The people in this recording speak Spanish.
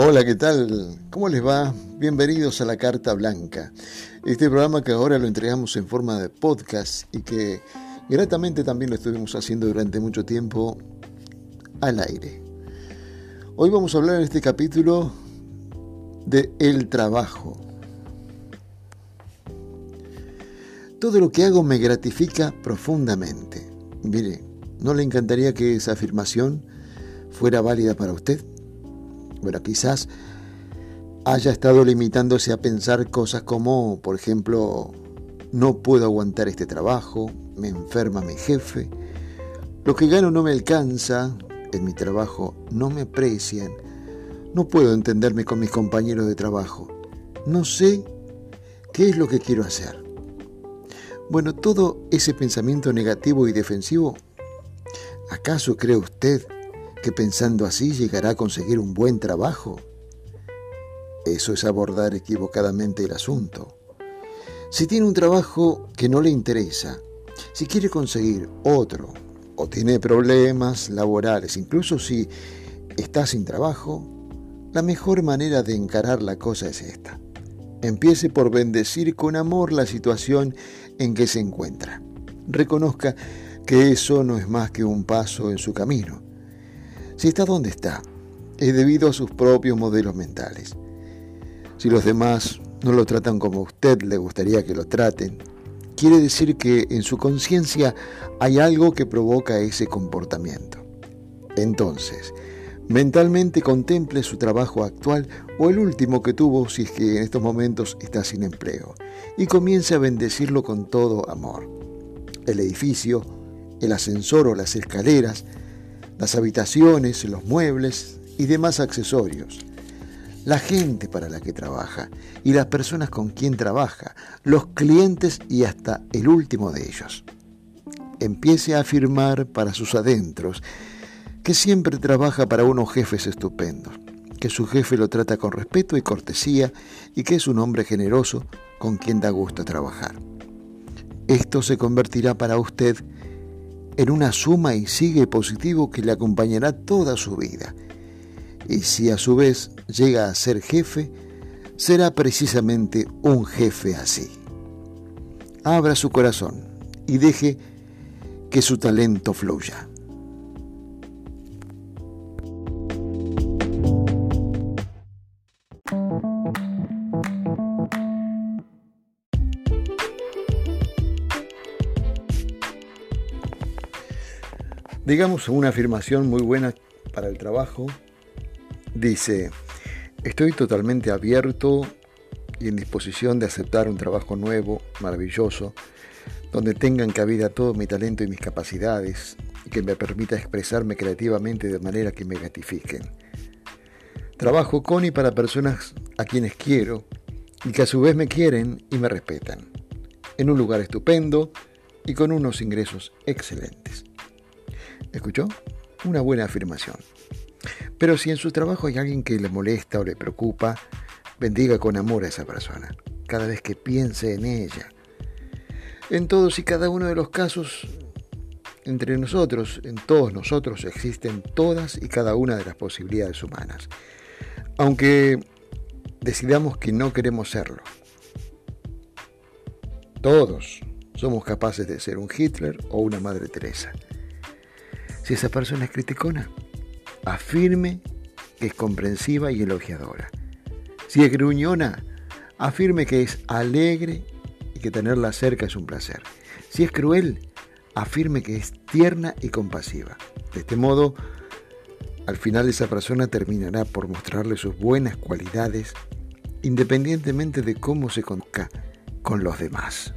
Hola, ¿qué tal? ¿Cómo les va? Bienvenidos a la Carta Blanca. Este programa que ahora lo entregamos en forma de podcast y que gratamente también lo estuvimos haciendo durante mucho tiempo al aire. Hoy vamos a hablar en este capítulo de el trabajo. Todo lo que hago me gratifica profundamente. Mire, ¿no le encantaría que esa afirmación fuera válida para usted? Bueno, quizás haya estado limitándose a pensar cosas como, por ejemplo, no puedo aguantar este trabajo, me enferma mi jefe, lo que gano no me alcanza, en mi trabajo no me aprecian, no puedo entenderme con mis compañeros de trabajo, no sé qué es lo que quiero hacer. Bueno, todo ese pensamiento negativo y defensivo, ¿acaso cree usted que pensando así llegará a conseguir un buen trabajo? Eso es abordar equivocadamente el asunto. Si tiene un trabajo que no le interesa, si quiere conseguir otro, o tiene problemas laborales, incluso si está sin trabajo, la mejor manera de encarar la cosa es esta. Empiece por bendecir con amor la situación en que se encuentra. Reconozca que eso no es más que un paso en su camino. Si está donde está, es debido a sus propios modelos mentales. Si los demás no lo tratan como a usted le gustaría que lo traten, quiere decir que en su conciencia hay algo que provoca ese comportamiento. Entonces, mentalmente contemple su trabajo actual o el último que tuvo si es que en estos momentos está sin empleo y comience a bendecirlo con todo amor. El edificio, el ascensor o las escaleras, las habitaciones, los muebles y demás accesorios, la gente para la que trabaja y las personas con quien trabaja, los clientes y hasta el último de ellos. Empiece a afirmar para sus adentros que siempre trabaja para unos jefes estupendos, que su jefe lo trata con respeto y cortesía y que es un hombre generoso con quien da gusto trabajar. Esto se convertirá para usted en una suma y sigue positivo que le acompañará toda su vida. Y si a su vez llega a ser jefe, será precisamente un jefe así. Abra su corazón y deje que su talento fluya. Digamos una afirmación muy buena para el trabajo. Dice, estoy totalmente abierto y en disposición de aceptar un trabajo nuevo, maravilloso, donde tengan cabida todo mi talento y mis capacidades y que me permita expresarme creativamente de manera que me gratifiquen. Trabajo con y para personas a quienes quiero y que a su vez me quieren y me respetan, en un lugar estupendo y con unos ingresos excelentes. ¿Escuchó? Una buena afirmación. Pero si en su trabajo hay alguien que le molesta o le preocupa, bendiga con amor a esa persona, cada vez que piense en ella. En todos y cada uno de los casos, entre nosotros, en todos nosotros existen todas y cada una de las posibilidades humanas. Aunque decidamos que no queremos serlo. Todos somos capaces de ser un Hitler o una Madre Teresa. Si esa persona es criticona, afirme que es comprensiva y elogiadora. Si es gruñona, afirme que es alegre y que tenerla cerca es un placer. Si es cruel, afirme que es tierna y compasiva. De este modo, al final esa persona terminará por mostrarle sus buenas cualidades independientemente de cómo se conozca con los demás.